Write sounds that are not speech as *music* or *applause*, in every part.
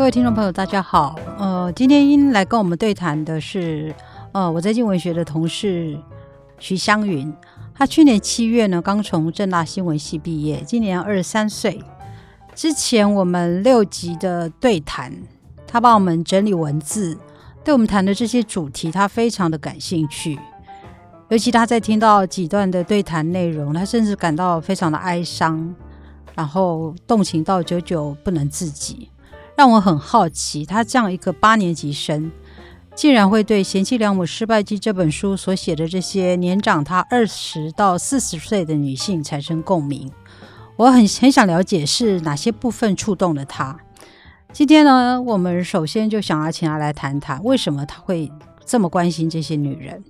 各位听众朋友，大家好。呃，今天来跟我们对谈的是，呃，我在经文学的同事徐香云。她去年七月呢，刚从正大新闻系毕业，今年二十三岁。之前我们六集的对谈，她帮我们整理文字，对我们谈的这些主题，她非常的感兴趣。尤其她在听到几段的对谈内容，她甚至感到非常的哀伤，然后动情到久久不能自己。让我很好奇，她这样一个八年级生。竟然会对《贤妻良母失败记》这本书所写的这些年长她二十到四十岁的女性产生共鸣，我很很想了解是哪些部分触动了她。今天呢，我们首先就想要请她来谈谈，为什么她会这么关心这些女人，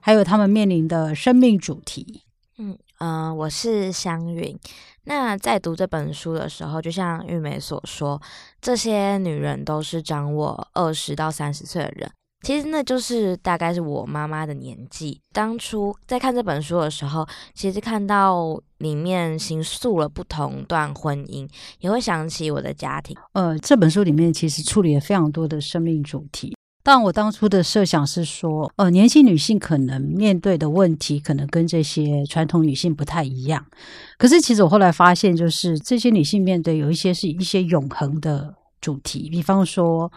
还有她们面临的生命主题。嗯嗯，我是香云。那在读这本书的时候，就像玉梅所说，这些女人都是长我二十到三十岁的人。其实那就是大概是我妈妈的年纪。当初在看这本书的时候，其实看到里面形塑了不同段婚姻，也会想起我的家庭。呃，这本书里面其实处理了非常多的生命主题。但我当初的设想是说，呃，年轻女性可能面对的问题，可能跟这些传统女性不太一样。可是其实我后来发现，就是这些女性面对有一些是一些永恒的主题，比方说。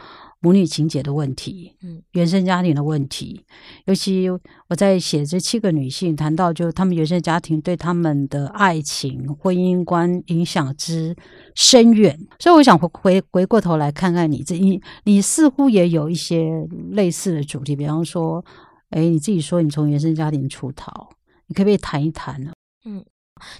母女情节的问题，嗯，原生家庭的问题，尤其我在写这七个女性谈到，就她们原生家庭对她们的爱情、婚姻观影响之深远，所以我想回回回过头来看看你这，你你似乎也有一些类似的主题，比方说，哎，你自己说你从原生家庭出逃，你可不可以谈一谈呢？嗯。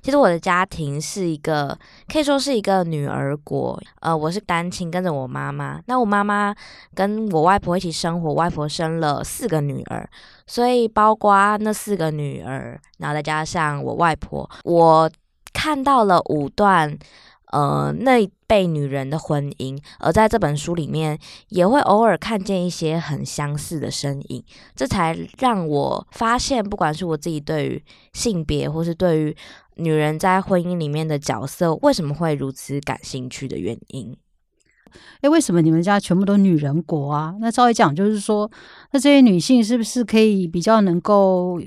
其实我的家庭是一个可以说是一个女儿国，呃，我是单亲，跟着我妈妈。那我妈妈跟我外婆一起生活，外婆生了四个女儿，所以包括那四个女儿，然后再加上我外婆，我看到了五段。呃，那辈女人的婚姻，而在这本书里面，也会偶尔看见一些很相似的身影，这才让我发现，不管是我自己对于性别，或是对于女人在婚姻里面的角色，为什么会如此感兴趣的原因。诶，为什么你们家全部都女人国啊？那稍微讲，就是说，那这些女性是不是可以比较能够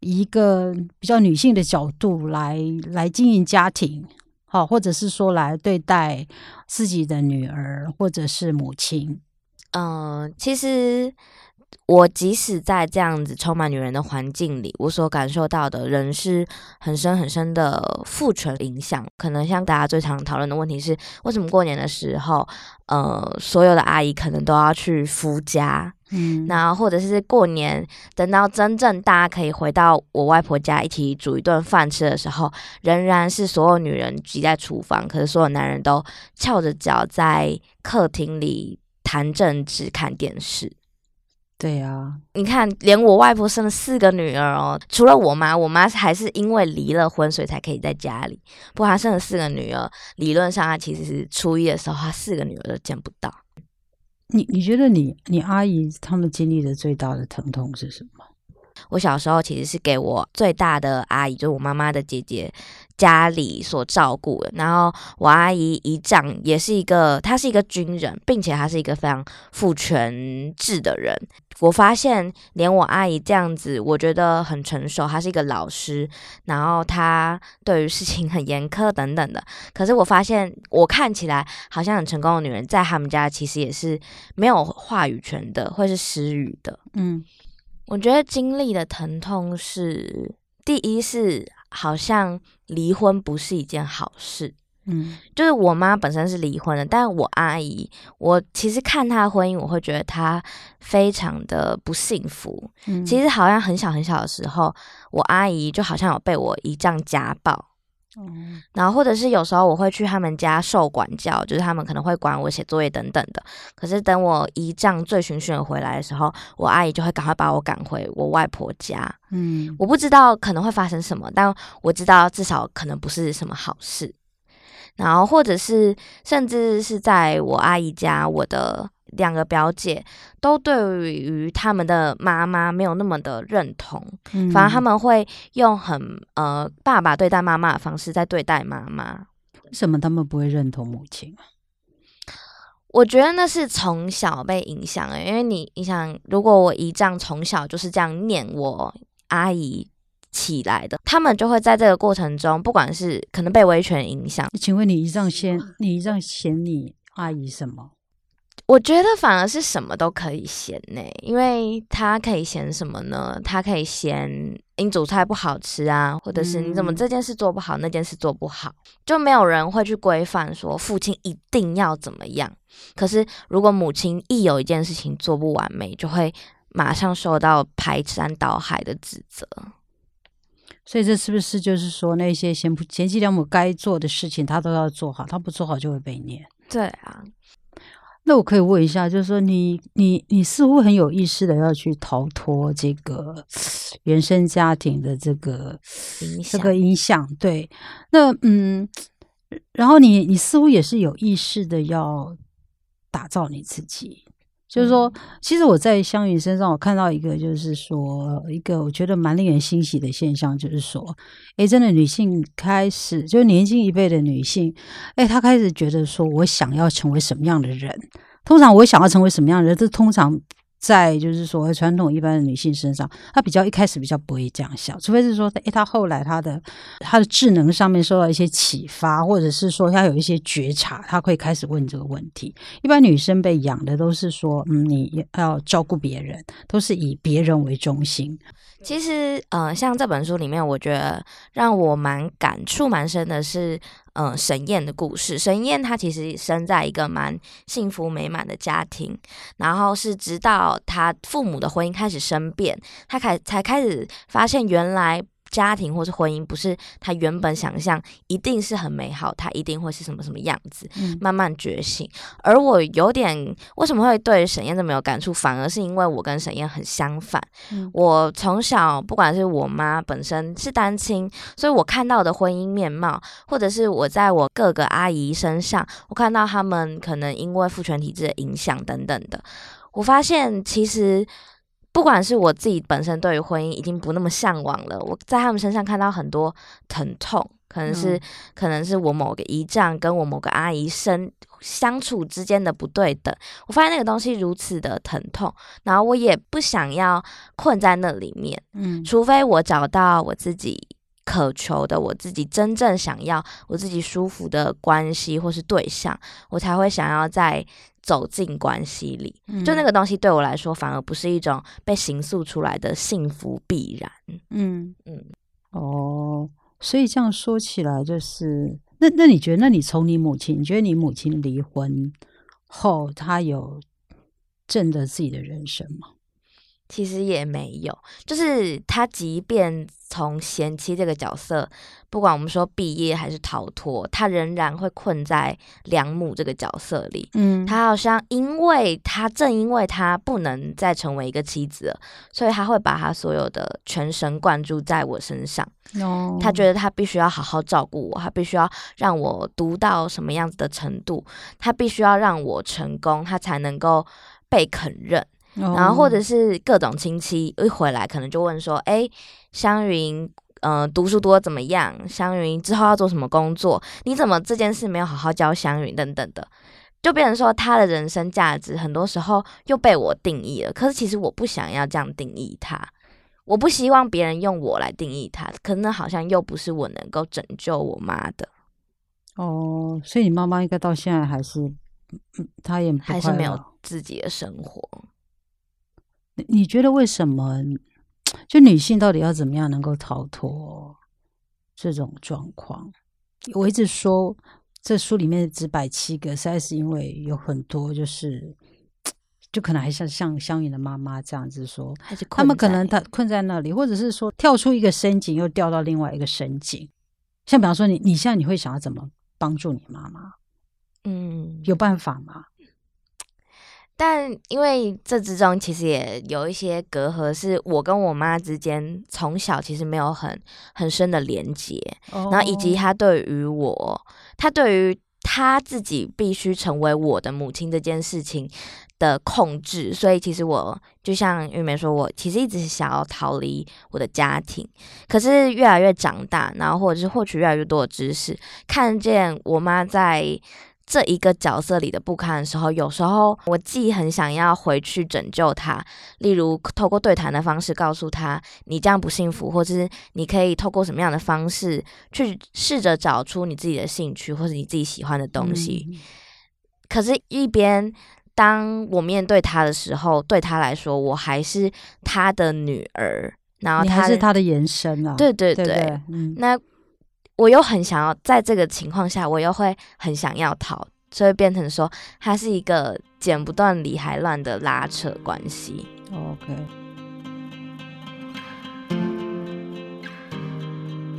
以一个比较女性的角度来来经营家庭？好，或者是说来对待自己的女儿，或者是母亲。嗯，其实我即使在这样子充满女人的环境里，我所感受到的仍是很深很深的父权影响。可能像大家最常讨论的问题是，为什么过年的时候，呃，所有的阿姨可能都要去夫家？嗯，那或者是过年，等到真正大家可以回到我外婆家一起煮一顿饭吃的时候，仍然是所有女人挤在厨房，可是所有男人都翘着脚在客厅里谈政治、看电视。对啊，你看，连我外婆生了四个女儿哦，除了我妈，我妈还是因为离了婚，所以才可以在家里。不过她生了四个女儿，理论上她其实是初一的时候，她四个女儿都见不到。你你觉得你你阿姨他们经历的最大的疼痛是什么？我小时候其实是给我最大的阿姨，就是我妈妈的姐姐家里所照顾的。然后我阿姨姨丈也是一个，他是一个军人，并且他是一个非常父权制的人。我发现连我阿姨这样子，我觉得很成熟，她是一个老师，然后她对于事情很严苛等等的。可是我发现，我看起来好像很成功的女人，在他们家其实也是没有话语权的，会是失语的。嗯。我觉得经历的疼痛是，第一是好像离婚不是一件好事，嗯，就是我妈本身是离婚的，但是我阿姨，我其实看她的婚姻，我会觉得她非常的不幸福。嗯，其实好像很小很小的时候，我阿姨就好像有被我姨丈家暴。然后或者是有时候我会去他们家受管教，就是他们可能会管我写作业等等的。可是等我姨丈醉醺醺回来的时候，我阿姨就会赶快把我赶回我外婆家。嗯，我不知道可能会发生什么，但我知道至少可能不是什么好事。然后或者是甚至是在我阿姨家，我的。两个表姐都对于他们的妈妈没有那么的认同，反而他们会用很呃爸爸对待妈妈的方式在对待妈妈。为什么他们不会认同母亲啊？我觉得那是从小被影响的，因为你你想，如果我姨丈从小就是这样念我阿姨起来的，他们就会在这个过程中，不管是可能被威权影响，请问你姨丈嫌你姨丈嫌你阿姨什么？我觉得反而是什么都可以嫌呢，因为他可以嫌什么呢？他可以嫌你煮菜不好吃啊，或者是你怎么这件事做不好，那件事做不好，就没有人会去规范说父亲一定要怎么样。可是如果母亲一有一件事情做不完美，就会马上受到排山倒海的指责。所以这是不是就是说那些贤贤妻良母该做的事情，他都要做好，他不做好就会被念？对啊。那我可以问一下，就是说你你你似乎很有意识的要去逃脱这个原生家庭的这个这个影响，对？那嗯，然后你你似乎也是有意识的要打造你自己。就是说，其实我在香云身上，我看到一个，就是说，一个我觉得蛮令人欣喜的现象，就是说，哎，真的女性开始，就是年轻一辈的女性，哎，她开始觉得说，我想要成为什么样的人？通常我想要成为什么样的人？这通常。在就是说传统一般的女性身上，她比较一开始比较不会这样想，除非是说，诶，她后来她的她的智能上面受到一些启发，或者是说她有一些觉察，她会开始问这个问题。一般女生被养的都是说，嗯，你要照顾别人，都是以别人为中心。其实，呃，像这本书里面，我觉得让我蛮感触蛮深的是。嗯，沈燕的故事。沈燕她其实生在一个蛮幸福美满的家庭，然后是直到她父母的婚姻开始生变，她开才开始发现原来。家庭或是婚姻不是他原本想象一定是很美好，他一定会是什么什么样子，慢慢觉醒。而我有点为什么会对沈燕这么有感触，反而是因为我跟沈燕很相反。我从小不管是我妈本身是单亲，所以我看到的婚姻面貌，或者是我在我各个阿姨身上，我看到他们可能因为父权体制的影响等等的，我发现其实。不管是我自己本身对于婚姻已经不那么向往了，我在他们身上看到很多疼痛，可能是可能是我某个姨丈跟我某个阿姨生相处之间的不对等，我发现那个东西如此的疼痛，然后我也不想要困在那里面，嗯，除非我找到我自己渴求的，我自己真正想要，我自己舒服的关系或是对象，我才会想要在。走进关系里，就那个东西对我来说，反而不是一种被形塑出来的幸福必然。嗯嗯，哦，所以这样说起来，就是那那你觉得，那你从你母亲，你觉得你母亲离婚后，她有挣得自己的人生吗？其实也没有，就是她即便从贤妻这个角色。不管我们说毕业还是逃脱，他仍然会困在良母这个角色里。嗯，他好像因为他正因为他不能再成为一个妻子了，所以他会把他所有的全神贯注在我身上。哦，他觉得他必须要好好照顾我，他必须要让我读到什么样子的程度，他必须要让我成功，他才能够被肯认。然后或者是各种亲戚一回来，可能就问说：“哎，湘云。”嗯，读书多怎么样？湘云之后要做什么工作？你怎么这件事没有好好教湘云？等等的，就变成说他的人生价值很多时候又被我定义了。可是其实我不想要这样定义他，我不希望别人用我来定义他。可能好像又不是我能够拯救我妈的。哦，所以你妈妈应该到现在还是，她也还是没有自己的生活。你你觉得为什么？就女性到底要怎么样能够逃脱这种状况？我一直说，这书里面只摆七个，实在是因为有很多就是，就可能还像像香云的妈妈这样子说，他们可能他困在那里，或者是说跳出一个深井又掉到另外一个深井。像比方说，你你现在你会想要怎么帮助你妈妈？嗯，有办法吗？但因为这之中其实也有一些隔阂，是我跟我妈之间从小其实没有很很深的连接，然后以及她对于我，她对于她自己必须成为我的母亲这件事情的控制，所以其实我就像玉梅说，我其实一直想要逃离我的家庭，可是越来越长大，然后或者是获取越来越多的知识，看见我妈在。这一个角色里的不堪的时候，有时候我既很想要回去拯救他，例如透过对谈的方式告诉他你这样不幸福，或者是你可以透过什么样的方式去试着找出你自己的兴趣或者你自己喜欢的东西。嗯可是，一边当我面对他的时候，对他来说，我还是他的女儿，然后他还是他的延伸啊，对对对，对？对，嗯，那我又很想要在这个情况下，我又会很想要逃，所以变成说，它是一个剪不断理还乱的拉扯关系。OK，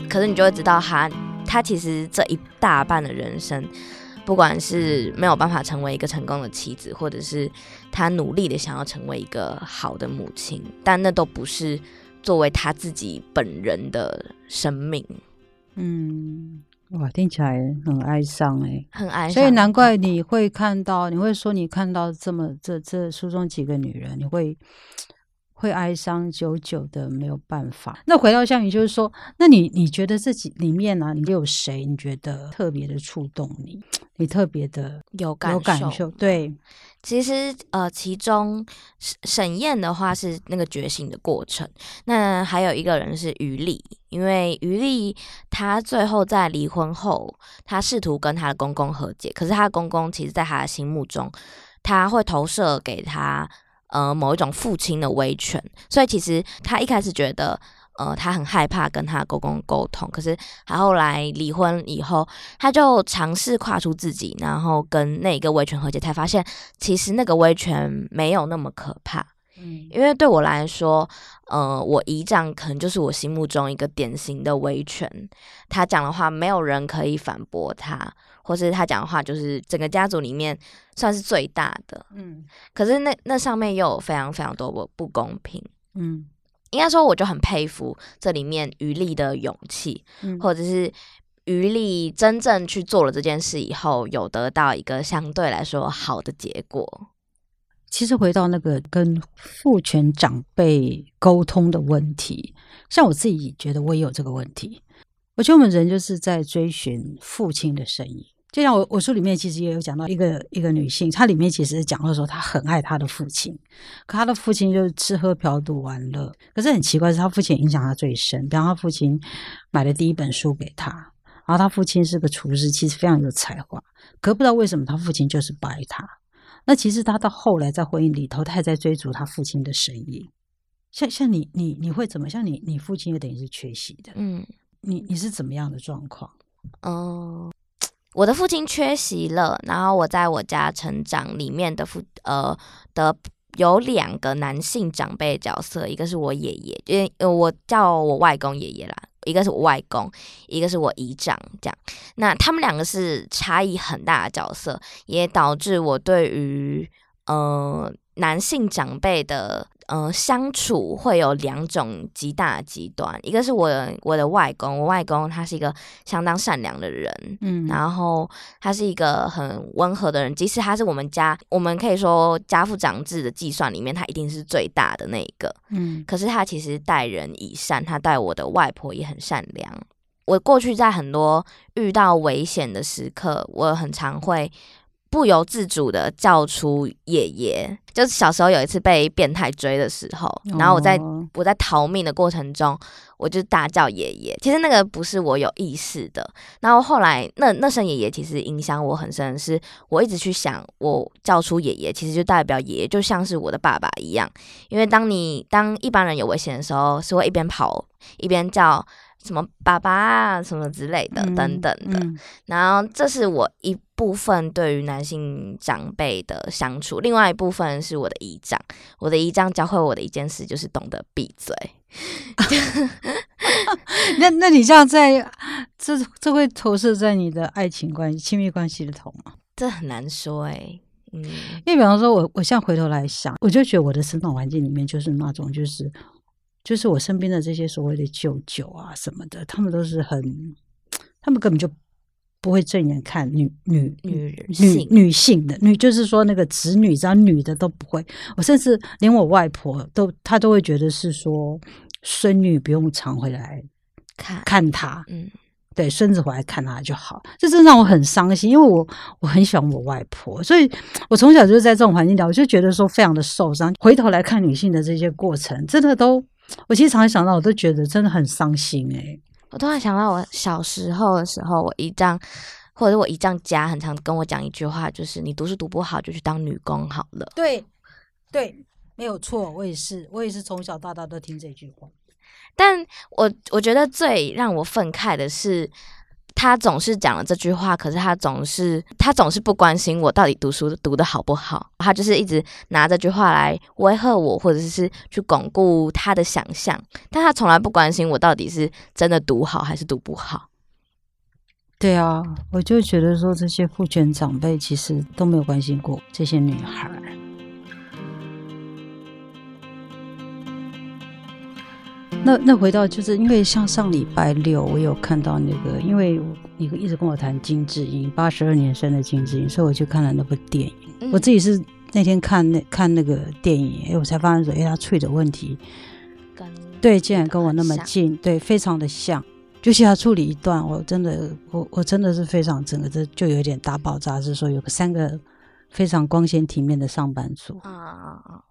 可是你就会知道他，他其实这一大半的人生，不管是没有办法成为一个成功的妻子，或者是他努力的想要成为一个好的母亲，但那都不是作为他自己本人的生命，嗯，哇，听起来很哀伤哎。很哀伤。所以难怪你会看到，你会说你看到这么这这书中几个女人，你会会哀伤，久久的没有办法。那回到项羽，就是说，那你你觉得这几里面呢、你有谁你觉得特别的触动你，你特别的有感有感受？对，其实呃，其中沈沈燕的话是那个觉醒的过程，那还有一个人是于丽，因为于丽她最后在离婚后，她试图跟她的公公和解，可是她的公公其实在她的心目中，他会投射给她呃某一种父亲的威权，所以其实他一开始觉得。呃，她很害怕跟她公公沟通，可是她后来离婚以后，她就尝试跨出自己，然后跟那个威权和解，才发现其实那个威权没有那么可怕。嗯因为对我来说，呃，我姨丈可能就是我心目中一个典型的威权，他讲的话没有人可以反驳他，或是他讲的话就是整个家族里面算是最大的。嗯可是那那上面又有非常非常多不不公平。嗯应该说，我就很佩服这里面余力的勇气，嗯，或者是余力真正去做了这件事以后，有得到一个相对来说好的结果。其实回到那个跟父权长辈沟通的问题，像我自己觉得我也有这个问题。我觉得我们人就是在追寻父亲的身影，就像我我书里面其实也有讲到一个一个女性，她里面其实讲到说她很爱她的父亲，可她的父亲就是吃喝嫖赌玩乐。可是很奇怪，是她父亲影响她最深。比方她父亲买了第一本书给她，然后她父亲是个厨师，其实非常有才华，可不知道为什么她父亲就是不爱她。那其实她到后来在婚姻里头，她还在追逐她父亲的身影。像像你你你会怎么？像你你父亲也等于是缺席的，嗯你你是怎么样的状况？嗯、我的父亲缺席了，然后我在我家成长里面的父呃的有两个男性长辈角色，一个是我爷爷，因为我叫我外公爷爷啦，一个是我外公，一个是我姨丈，这样。那他们两个是差异很大的角色，也导致我对于呃男性长辈的呃相处会有两种极大的极端，一个是我我的外公，我外公他是一个相当善良的人，嗯然后他是一个很温和的人，即使他是我们家，我们可以说家父长制的计算里面，他一定是最大的那一个。嗯可是他其实待人以善，他待我的外婆也很善良。我过去在很多遇到危险的时刻，我很常会不由自主的叫出爷爷。就是小时候有一次被变态追的时候，然后我在哦我在逃命的过程中，我就大叫爷爷。其实那个不是我有意识的，然后后来那那声爷爷其实影响我很深是，我一直去想，我叫出爷爷，其实就代表爷爷就像是我的爸爸一样。因为当你当一般人有危险的时候，是会一边跑一边叫什么爸爸啊什么之类的、嗯等等的。嗯然后这是我一部分对于男性长辈的相处，另外一部分是我的姨丈。我的姨丈教会我的一件事就是懂得闭嘴。*laughs* *laughs* 那那你这样在这这会投射在你的爱情关系、亲密关系里头吗？这很难说哎、嗯因为比方说我我现在回头来想，我就觉得我的生长环境里面就是那种就是就是我身边的这些所谓的舅舅啊什么的，他们都是很，他们根本就不会正眼看女女女女性女性的女，就是说那个子女，只要女的都不会。我甚至连我外婆都，她都会觉得是说孙女不用常回来看看她，嗯对，孙子回来看她就好。这真让我很伤心，因为我我很喜欢我外婆，所以我从小就是在这种环境里，我就觉得说非常的受伤。回头来看女性的这些过程，真的都，我其实常常想到，我都觉得真的很伤心哎。我突然想到，我小时候的时候，我姨丈或者我姨丈家很常跟我讲一句话，就是你读书读不好，就去当女工好了。对，对，没有错，我也是，我也是从小到大都听这句话。但我我觉得最让我愤慨的是，他总是讲了这句话，可是他总是他总是不关心我到底读书读的好不好，他就是一直拿这句话来威吓我，或者是去巩固他的想象，但他从来不关心我到底是真的读好还是读不好。对啊，我就觉得说这些父权长辈其实都没有关心过这些女孩。那那回到就是因为像上礼拜六我有看到那个，因为你一直跟我谈金智英八十二年生的金智英，所以我去看了那部电影。我自己是那天看那看那个电影，哎，我才发现说，哎，他处理的问题，对，竟然跟我那么近，对，非常的像。就是他处理一段，我真的，我我真的是非常整个这就有点大爆炸，是说有个三个非常光鲜体面的上班族啊啊啊。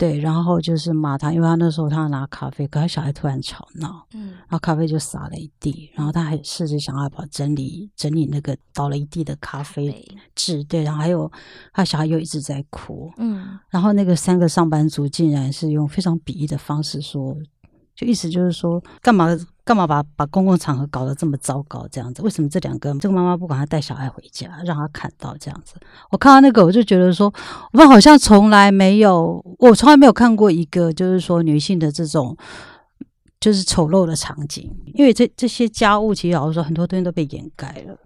对，然后就是骂他，因为他那时候他要拿咖啡，可他小孩突然吵闹，嗯，然后咖啡就洒了一地，然后他还试着想要把整理整理那个倒了一地的咖啡渍，对，然后还有他小孩又一直在哭，嗯，然后那个三个上班族竟然是用非常鄙夷的方式说。就意思就是说，干嘛干嘛把把公共场合搞得这么糟糕这样子？为什么这两个这个妈妈不管他带小孩回家，让他看到这样子？我看到那个，我就觉得说，我们好像从来没有，我从来没有看过一个就是说女性的这种就是丑陋的场景。因为这这些家务，其实老实说，很多东西都被掩盖了。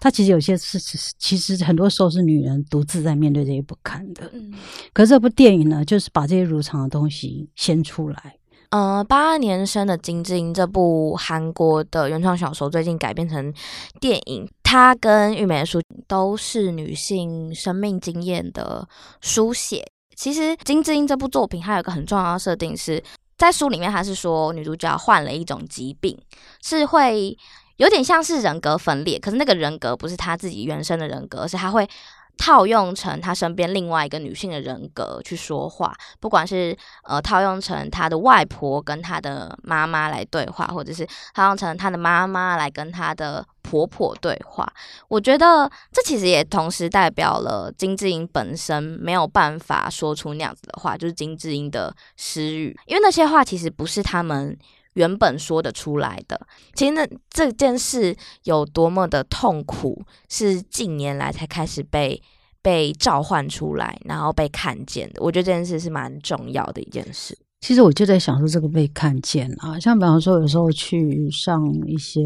他其实有些事，其实很多时候是女人独自在面对这些不堪的。嗯，可是这部电影呢，就是把这些如常的东西掀出来。呃，八二年生的金智英这部韩国的原创小说最近改编成电影，它跟玉美的书都是女性生命经验的书写。其实金智英这部作品还有一个很重要的设定是在书里面，它是说女主角患了一种疾病，是会有点像是人格分裂，可是那个人格不是她自己原生的人格，是她会。套用成他身边另外一个女性的人格去说话，不管是呃套用成他的外婆跟他的妈妈来对话，或者是套用成他的妈妈来跟他的婆婆对话，我觉得这其实也同时代表了金智英本身没有办法说出那样子的话，就是金智英的失语，因为那些话其实不是他们。原本说得出来的，其实那这件事有多么的痛苦，是近年来才开始被被召唤出来，然后被看见的。我觉得这件事是蛮重要的一件事。其实我就在想说，这个被看见啊，像比方说有时候去上一些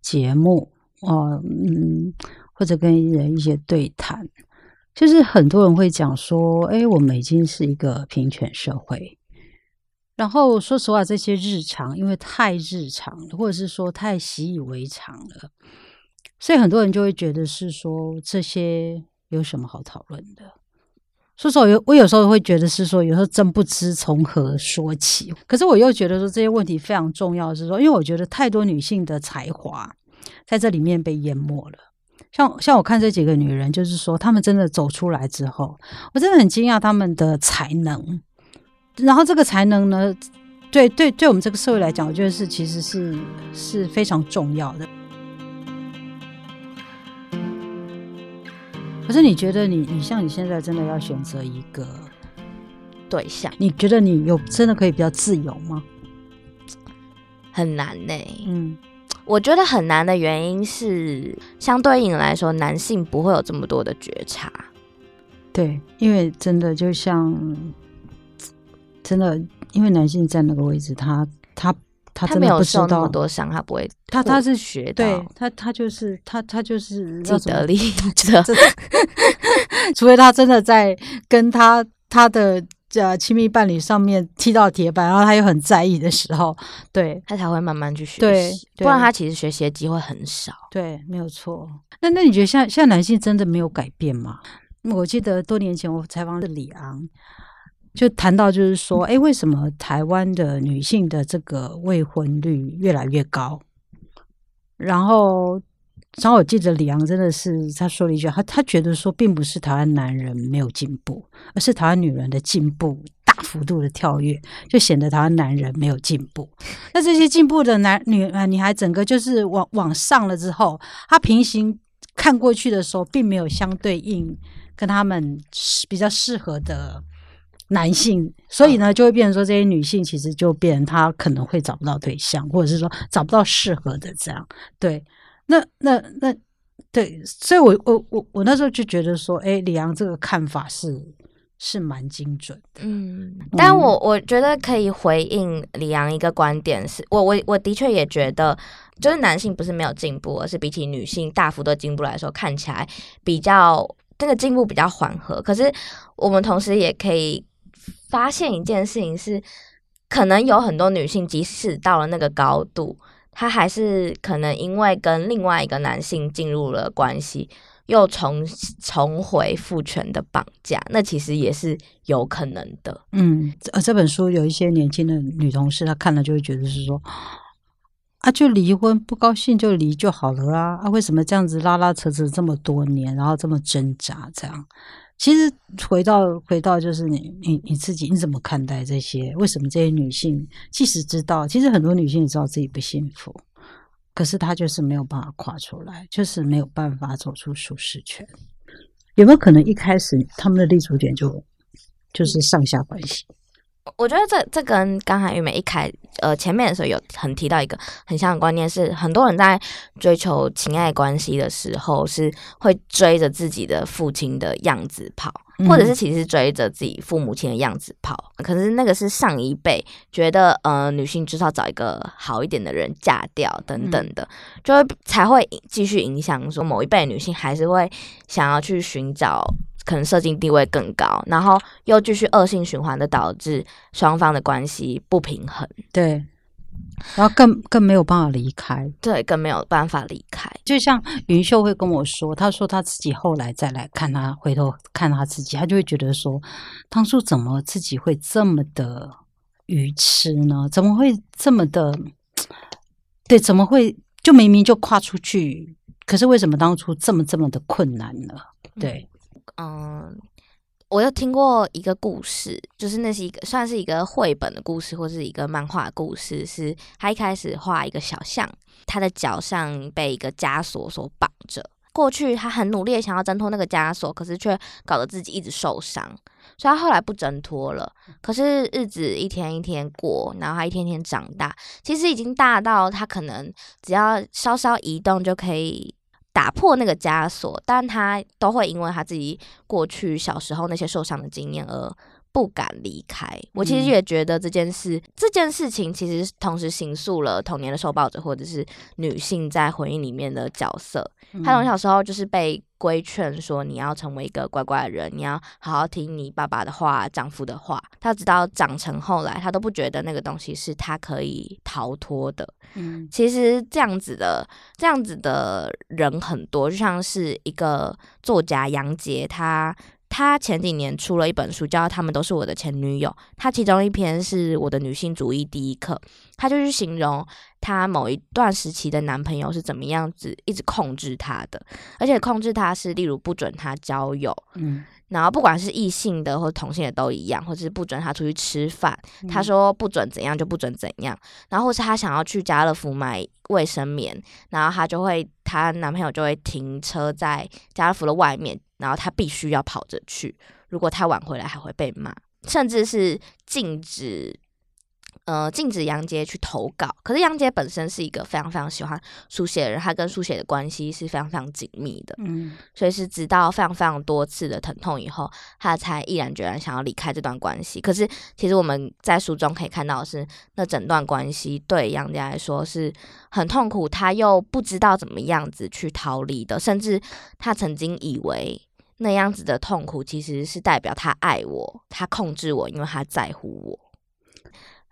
节目啊，嗯，或者跟人一些对谈，就是很多人会讲说，哎，我们已经是一个平权社会。然后说实话，这些日常因为太日常，或者是说太习以为常了，所以很多人就会觉得是说这些有什么好讨论的？说实话，有我有时候会觉得是说，有时候真不知从何说起。可是我又觉得说这些问题非常重要，是说，因为我觉得太多女性的才华在这里面被淹没了。像像我看这几个女人，就是说她们真的走出来之后，我真的很惊讶她们的才能。然后这个才能呢，对对对我们这个社会来讲，我觉得是其实是是非常重要的。可是你觉得你你像你现在真的要选择一个对象，你觉得你有真的可以比较自由吗？很难呢。嗯，我觉得很难的原因是，相对应来说，男性不会有这么多的觉察。对，因为真的就像。真的，因为男性在那个位置，他他他他没有受那么多伤，他不会，他他是学对他他就是他他就是既得利益者，除非他真的在跟他他的呃亲密伴侣上面踢到铁板，然后他又很在意的时候，对他才会慢慢去学习，不然他其实学习的机会很少。对，没有错。那那你觉得现在现在男性真的没有改变吗？我记得多年前我采访的李昂。就谈到，就是说，哎，为什么台湾的女性的这个未婚率越来越高？然后，然后我记得李阳真的是他说了一句，他他觉得说，并不是台湾男人没有进步，而是台湾女人的进步大幅度的跳跃，就显得台湾男人没有进步。那这些进步的男女啊女孩，整个就是往往上了之后，他平行看过去的时候，并没有相对应跟他们比较适合的。男性，所以呢，就会变成说，这些女性其实就变，她可能会找不到对象，或者是说找不到适合的这样。对，那那那，对，所以我我我我那时候就觉得说，哎，李阳这个看法是是蛮精准的。嗯，但我我觉得可以回应李阳一个观点，是我我我的确也觉得，就是男性不是没有进步，而是比起女性大幅度进步来说，看起来比较这个进步比较缓和。可是我们同时也可以。发现一件事情是，可能有很多女性，即使到了那个高度，她还是可能因为跟另外一个男性进入了关系，又重重回父权的绑架。那其实也是有可能的。嗯，呃，这本书有一些年轻的女同事，她看了就会觉得是说，啊，就离婚，不高兴就离就好了啊，啊，为什么这样子拉拉扯扯这么多年，然后这么挣扎这样？其实回到回到就是你你你自己你怎么看待这些？为什么这些女性即使知道，其实很多女性也知道自己不幸福，可是她就是没有办法跨出来，就是没有办法走出舒适圈。有没有可能一开始他们的立足点就就是上下关系？我觉得这这跟刚才玉美一开呃前面的时候有很提到一个很像的观念，是很多人在追求情爱关系的时候，是会追着自己的父亲的样子跑，或者是其实追着自己父母亲的样子跑。可是那个是上一辈觉得呃女性至少找一个好一点的人嫁掉等等的，就会才会继续影响说某一辈女性还是会想要去寻找。可能社经地位更高，然后又继续恶性循环的导致双方的关系不平衡，对，然后更更没有办法离开，对，更没有办法离开。就像云秀会跟我说，他说他自己后来再来看他，回头看他自己，他就会觉得说，当初怎么自己会这么的愚痴呢？怎么会这么的？对，怎么会就明明就跨出去，可是为什么当初这么这么的困难呢？对。嗯，我有听过一个故事，就是那是一个算是一个绘本的故事，或是一个漫画故事。是他一开始画一个小象，他的脚上被一个枷锁所绑着。过去他很努力的想要挣脱那个枷锁，可是却搞得自己一直受伤，所以他后来不挣脱了。可是日子一天一天过，然后他一天天长大，其实已经大到他可能只要稍稍移动就可以。打破那个枷锁，但他都会因为他自己过去小时候那些受伤的经验而不敢离开。我其实也觉得这件事，这件事情其实同时形塑了童年的受暴者或者是女性在婚姻里面的角色。她从小时候就是被。规劝说你要成为一个乖乖的人，你要好好听你爸爸的话、丈夫的话。她直到长成后来，她都不觉得那个东西是她可以逃脱的。嗯，其实这样子的、这样子的人很多，就像是一个作家杨杰，他。他前几年出了一本书，叫《他们都是我的前女友》。他其中一篇是我的女性主义第一课，他就是形容她某一段时期的男朋友是怎么样子一直控制她的，而且控制她是例如不准她交友，嗯，然后不管是异性的或同性的都一样，或者是不准她出去吃饭，他说不准怎样就不准怎样，然后或是他想要去家乐福买卫生棉，然后她就会，她男朋友就会停车在家乐福的外面。然后他必须要跑着去，如果他晚回来还会被骂，甚至是禁止，呃，禁止杨杰去投稿。可是杨杰本身是一个非常非常喜欢书写的人，他跟书写的关系是非常非常紧密的。嗯，所以是直到非常非常多次的疼痛以后，他才毅然决然想要离开这段关系。可是其实我们在书中可以看到，是那整段关系对杨杰来说是很痛苦，他又不知道怎么样子去逃离的，甚至他曾经以为。那样子的痛苦其实是代表他爱我，他控制我，因为他在乎我。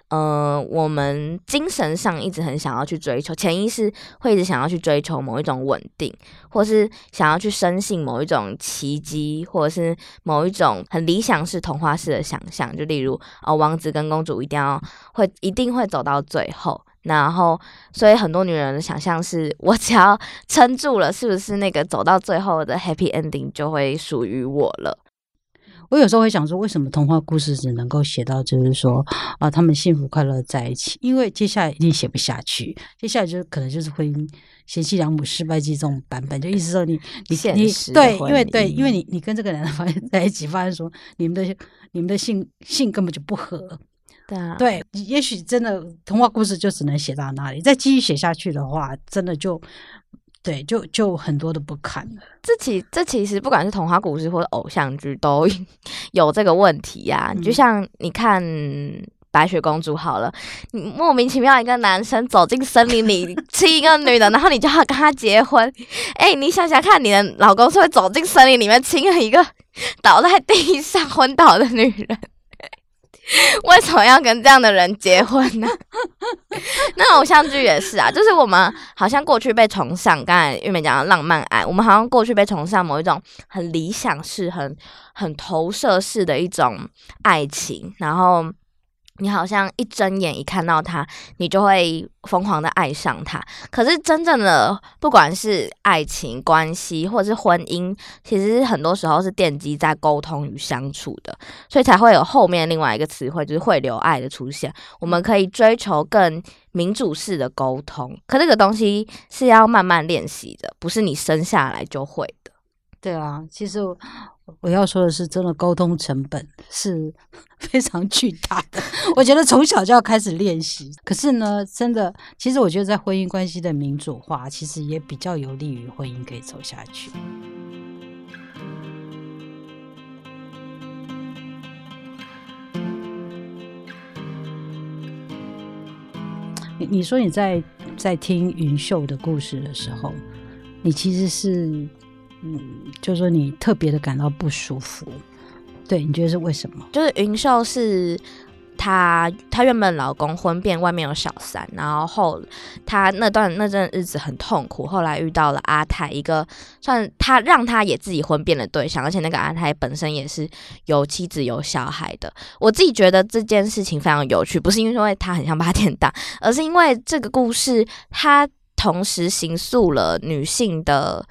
呃，我们精神上一直很想要去追求，潜意识会一直想要去追求某一种稳定，或是想要去深信某一种奇迹，或者是某一种很理想式、童话式的想象。就例如，哦，王子跟公主一定要会一定会走到最后。然后，所以很多女人的想象是我只要 *laughs* 撑住了，是不是那个走到最后的 happy ending 就会属于我了？我有时候会想说，为什么童话故事只能够写到就是说啊，他们幸福快乐在一起？因为接下来一定写不下去，接下来就可能就是婚姻贤妻良母失败记这种版本，就意思说你 *laughs* 你你对，因为对，因为你你跟这个男的发现在一起，发现说你们的你们的性性根本就不合。对啊，对，也许真的童话故事就只能写到那里，再继续写下去的话，真的就对，就就很多的不堪了。这其这其实不管是童话故事或者偶像剧，都 *laughs* 有这个问题呀。就像你看白雪公主好了，你莫名其妙一个男生走进森林里 *laughs* 亲一个女的，然后你就要跟他结婚。哎，你想想看，你的老公是会走进森林里面亲了一个 *laughs* 倒在地上昏倒的女人。*laughs* 为什么要跟这样的人结婚呢？*laughs* 那偶像剧也是啊，就是我们好像过去被崇尚，刚才玉美讲的浪漫爱，我们好像过去被崇尚某一种很理想式、很很投射式的一种爱情，然后。你好像一睁眼一看到他，你就会疯狂的爱上他。可是真正的不管是爱情关系或者是婚姻，其实很多时候是奠基在沟通与相处的，所以才会有后面另外一个词汇就是会留爱的出现。我们可以追求更民主式的沟通，可这个东西是要慢慢练习的，不是你生下来就会的。对啊，其实。我要说的是，真的沟通成本是 *laughs* 非常巨大的。我觉得从小就要开始练习。可是呢，真的，其实我觉得在婚姻关系的民主化，其实也比较有利于婚姻可以走下去。你你说你在在听云秀的故事的时候，你其实是。嗯，就是说你特别的感到不舒服，对你觉得是为什么？就是云秀是她，她原本老公婚变，外面有小三，然后后她那段那阵日子很痛苦，后来遇到了阿泰，一个算他让她也自己婚变的对象，而且那个阿泰本身也是有妻子有小孩的。我自己觉得这件事情非常有趣，不是因为他很像八点档，而是因为这个故事它同时形塑了女性的。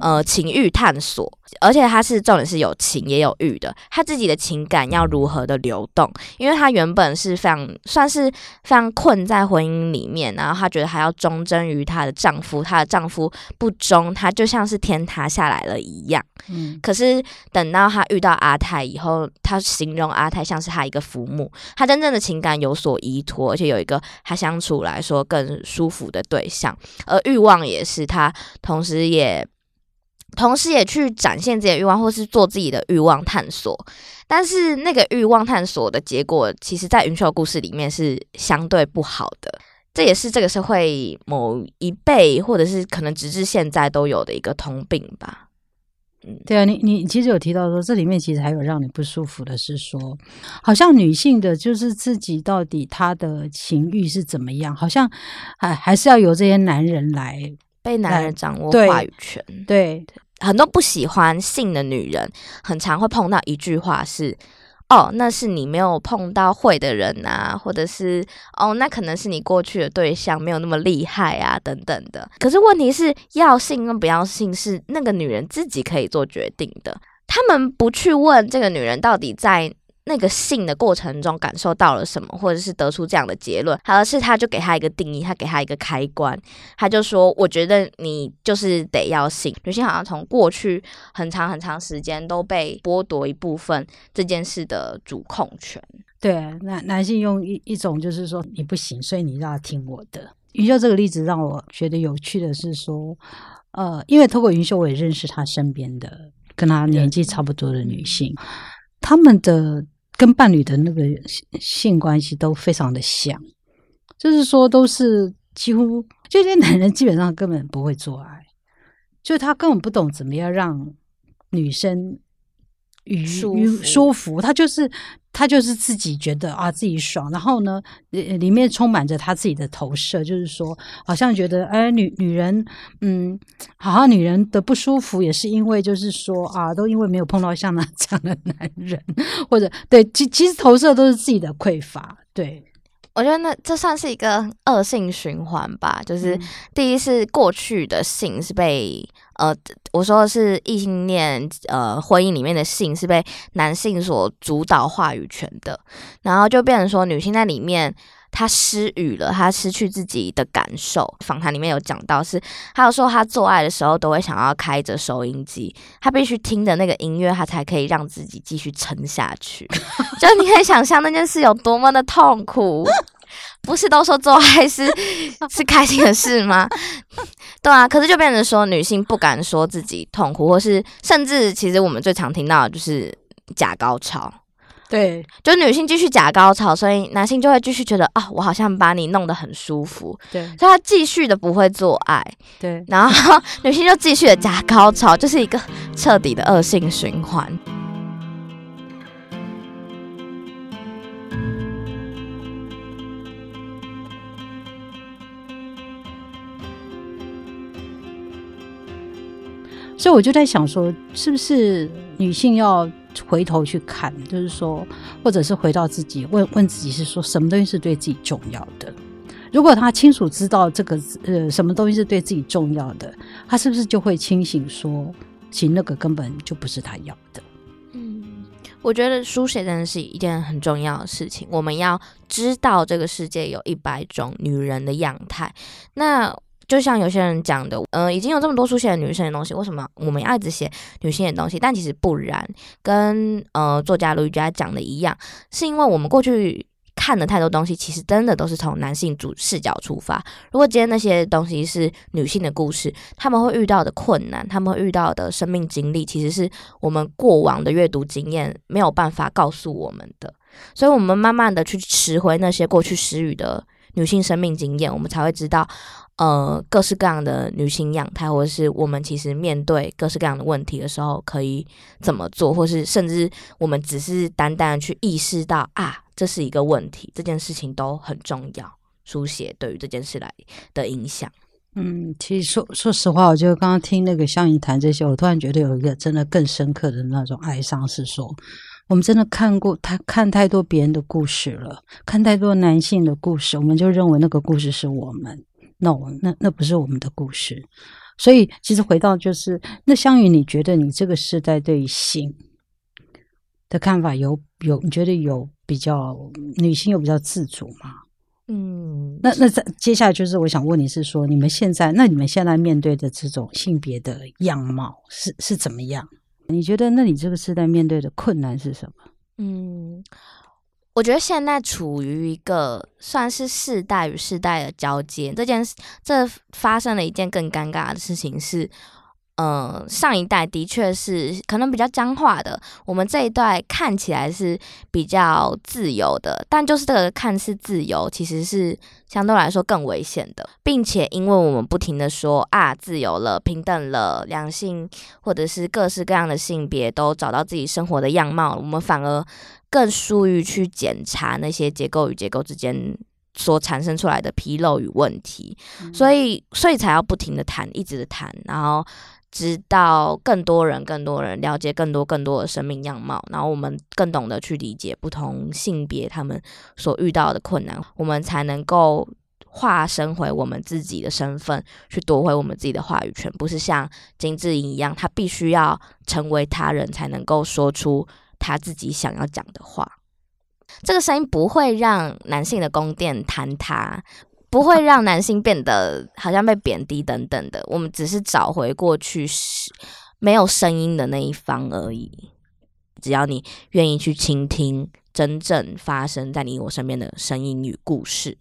呃，情欲探索，而且他是重点是有情也有欲的，他自己的情感要如何的流动？因为他原本是非常算是非常困在婚姻里面，然后他觉得还要忠贞于她的丈夫，她的丈夫不忠，她就像是天塌下来了一样。嗯，可是等到她遇到阿泰以后，她形容阿泰像是她一个父母，她真正的情感有所依托，而且有一个她相处来说更舒服的对象，而欲望也是她，同时也。同时也去展现自己的欲望，或是做自己的欲望探索，但是那个欲望探索的结果，其实在云秀故事里面是相对不好的。这也是这个社会某一辈，或者是可能直至现在都有的一个通病吧。嗯，对啊，你你其实有提到说，这里面其实还有让你不舒服的是说，好像女性的就是自己到底她的情欲是怎么样，好像还还是要由这些男人来。被男人掌握话语权，对很多不喜欢性的女人，很常会碰到一句话是：“哦，那是你没有碰到会的人啊，或者是哦，那可能是你过去的对象没有那么厉害啊，等等的。”可是问题是要性跟不要性是那个女人自己可以做决定的，他们不去问这个女人到底在。那个性的过程中感受到了什么，或者是得出这样的结论，而是他就给他一个定义，他给他一个开关，他就说：“我觉得你就是得要性。”女性好像从过去很长很长时间都被剥夺一部分这件事的主控权。对，那男性用一一种就是说你不行，所以你要听我的。云秀这个例子让我觉得有趣的是说，呃，因为透过云秀，我也认识他身边的跟他年纪差不多的女性，他们的。跟伴侣的那个性关系都非常的像，就是说都是几乎，这些男人基本上根本不会做爱，就他根本不懂怎么样让女生。愉舒服，他就是他就是自己觉得啊自己爽，然后呢，里面充满着他自己的投射，就是说，好像觉得哎女女人，嗯，好像女人的不舒服也是因为就是说啊，都因为没有碰到像他 *laughs* 这样的男人，或者对，其其实投射都是自己的匮乏，对。我觉得那这算是一个恶性循环吧。就是嗯第一是过去的性是被呃，我说的是异性恋呃婚姻里面的性是被男性所主导话语权的，然后就变成说女性在里面。她失语了，她失去自己的感受。访谈里面有讲到是，她有说她做爱的时候都会想要开着收音机，她必须听着那个音乐，她才可以让自己继续撑下去。*laughs* 就你可以想象那件事有多么的痛苦。不是都说做爱是 *laughs* 是开心的事吗？*laughs* 对啊，可是就变成说女性不敢说自己痛苦，或是甚至其实我们最常听到的就是假高潮，对，就女性继续假高潮，所以男性就会继续觉得啊，我好像把你弄得很舒服，对，所以他继续的不会做爱，对，然后 *laughs* 女性就继续的假高潮，就是一个彻底的恶性循环。所以我就在想说，是不是女性要回头去看，就是说，或者是回到自己问问自己，是说什么东西是对自己重要的？如果她清楚知道这个呃什么东西是对自己重要的，她是不是就会清醒说，其实那个根本就不是她要的？嗯，我觉得书写真的是一件很重要的事情。我们要知道这个世界有一百种女人的样态。那就像有些人讲的，呃，已经有这么多书写女生的东西，为什么我们要一直写女性的东西？但其实不然，跟呃作家卢瑜伽讲的一样，是因为我们过去。看的太多东西，其实真的都是从男性主视角出发。如果今天那些东西是女性的故事，他们会遇到的困难，他们会遇到的生命经历，其实是我们过往的阅读经验没有办法告诉我们的。所以，我们慢慢的去拾回那些过去失语的女性生命经验，我们才会知道，呃，各式各样的女性样态，或者是我们其实面对各式各样的问题的时候，可以怎么做，或是甚至我们只是单单去意识到啊，这是一个问题，这件事情都很重要。书写对于这件事来的影响。嗯，其实说说实话，我觉得刚刚听那个向云谈这些，我突然觉得有一个真的更深刻的那种哀伤，是说我们真的看过他看太多别人的故事了，看太多男性的故事，我们就认为那个故事是我们，no，那那不是我们的故事。所以其实回到就是，那香云，你觉得你这个时代对性的看法有有，你觉得有比较女性有比较自主吗？嗯，那那在接下来就是我想问你是说，你们现在那你们现在面对的这种性别的样貌是是怎么样？你觉得那你这个时代面对的困难是什么？嗯，我觉得现在处于一个算是世代与世代的交接。这件事，这发生了一件更尴尬的事情是，呃，上一代的确是可能比较僵化的，我们这一代看起来是比较自由的，但就是这个看似自由，其实是相对来说更危险的，并且因为我们不停的说啊，自由了、平等了，两性或者是各式各样的性别都找到自己生活的样貌，我们反而更疏于去检查那些结构与结构之间所产生出来的纰漏与问题，所以所以才要不停的谈，一直的谈，然后直到更多人、更多人了解更多更多的生命样貌，然后我们更懂得去理解不同性别他们所遇到的困难，我们才能够。化身回我们自己的身份，去夺回我们自己的话语权，不是像金智英一样，她必须要成为他人才能够说出她自己想要讲的话。这个声音不会让男性的宫殿坍塌，不会让男性变得好像被贬低等等的。我们只是找回过去是没有声音的那一方而已。只要你愿意去倾听真正发生在你我身边的声音与故事。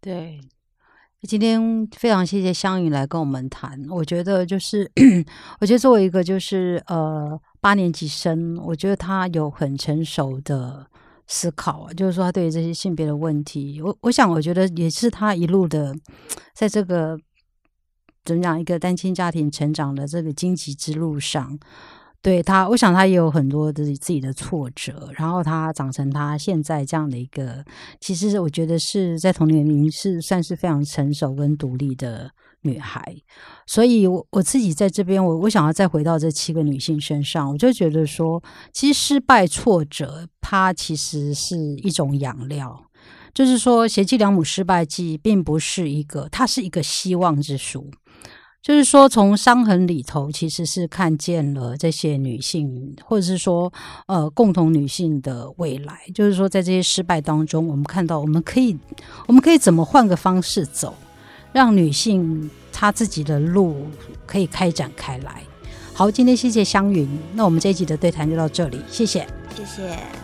对，今天非常谢谢香云来跟我们谈。我觉得就是，*clears throat* 我觉得作为一个就是呃八年级生，我觉得他有很成熟的思考，就是说他对于这些性别的问题，我我想我觉得也是他一路的在这个怎么讲一个单亲家庭成长的这个荆棘之路上。对他，我想他也有很多的自己的挫折，然后他长成他现在这样的一个，其实我觉得是在同年龄是算是非常成熟跟独立的女孩，所以我我自己在这边，我我想要再回到这七个女性身上，我就觉得说，其实失败挫折它其实是一种养料。就是说贤妻良母失败记并不是一个，它是一个希望之书。就是说，从伤痕里头，其实是看见了这些女性，或者是说，呃，共同女性的未来。就是说，在这些失败当中，我们看到我们可以，我们可以怎么换个方式走，让女性她自己的路可以开展开来。好，今天谢谢香云，那我们这一集的对谈就到这里，谢谢，谢谢。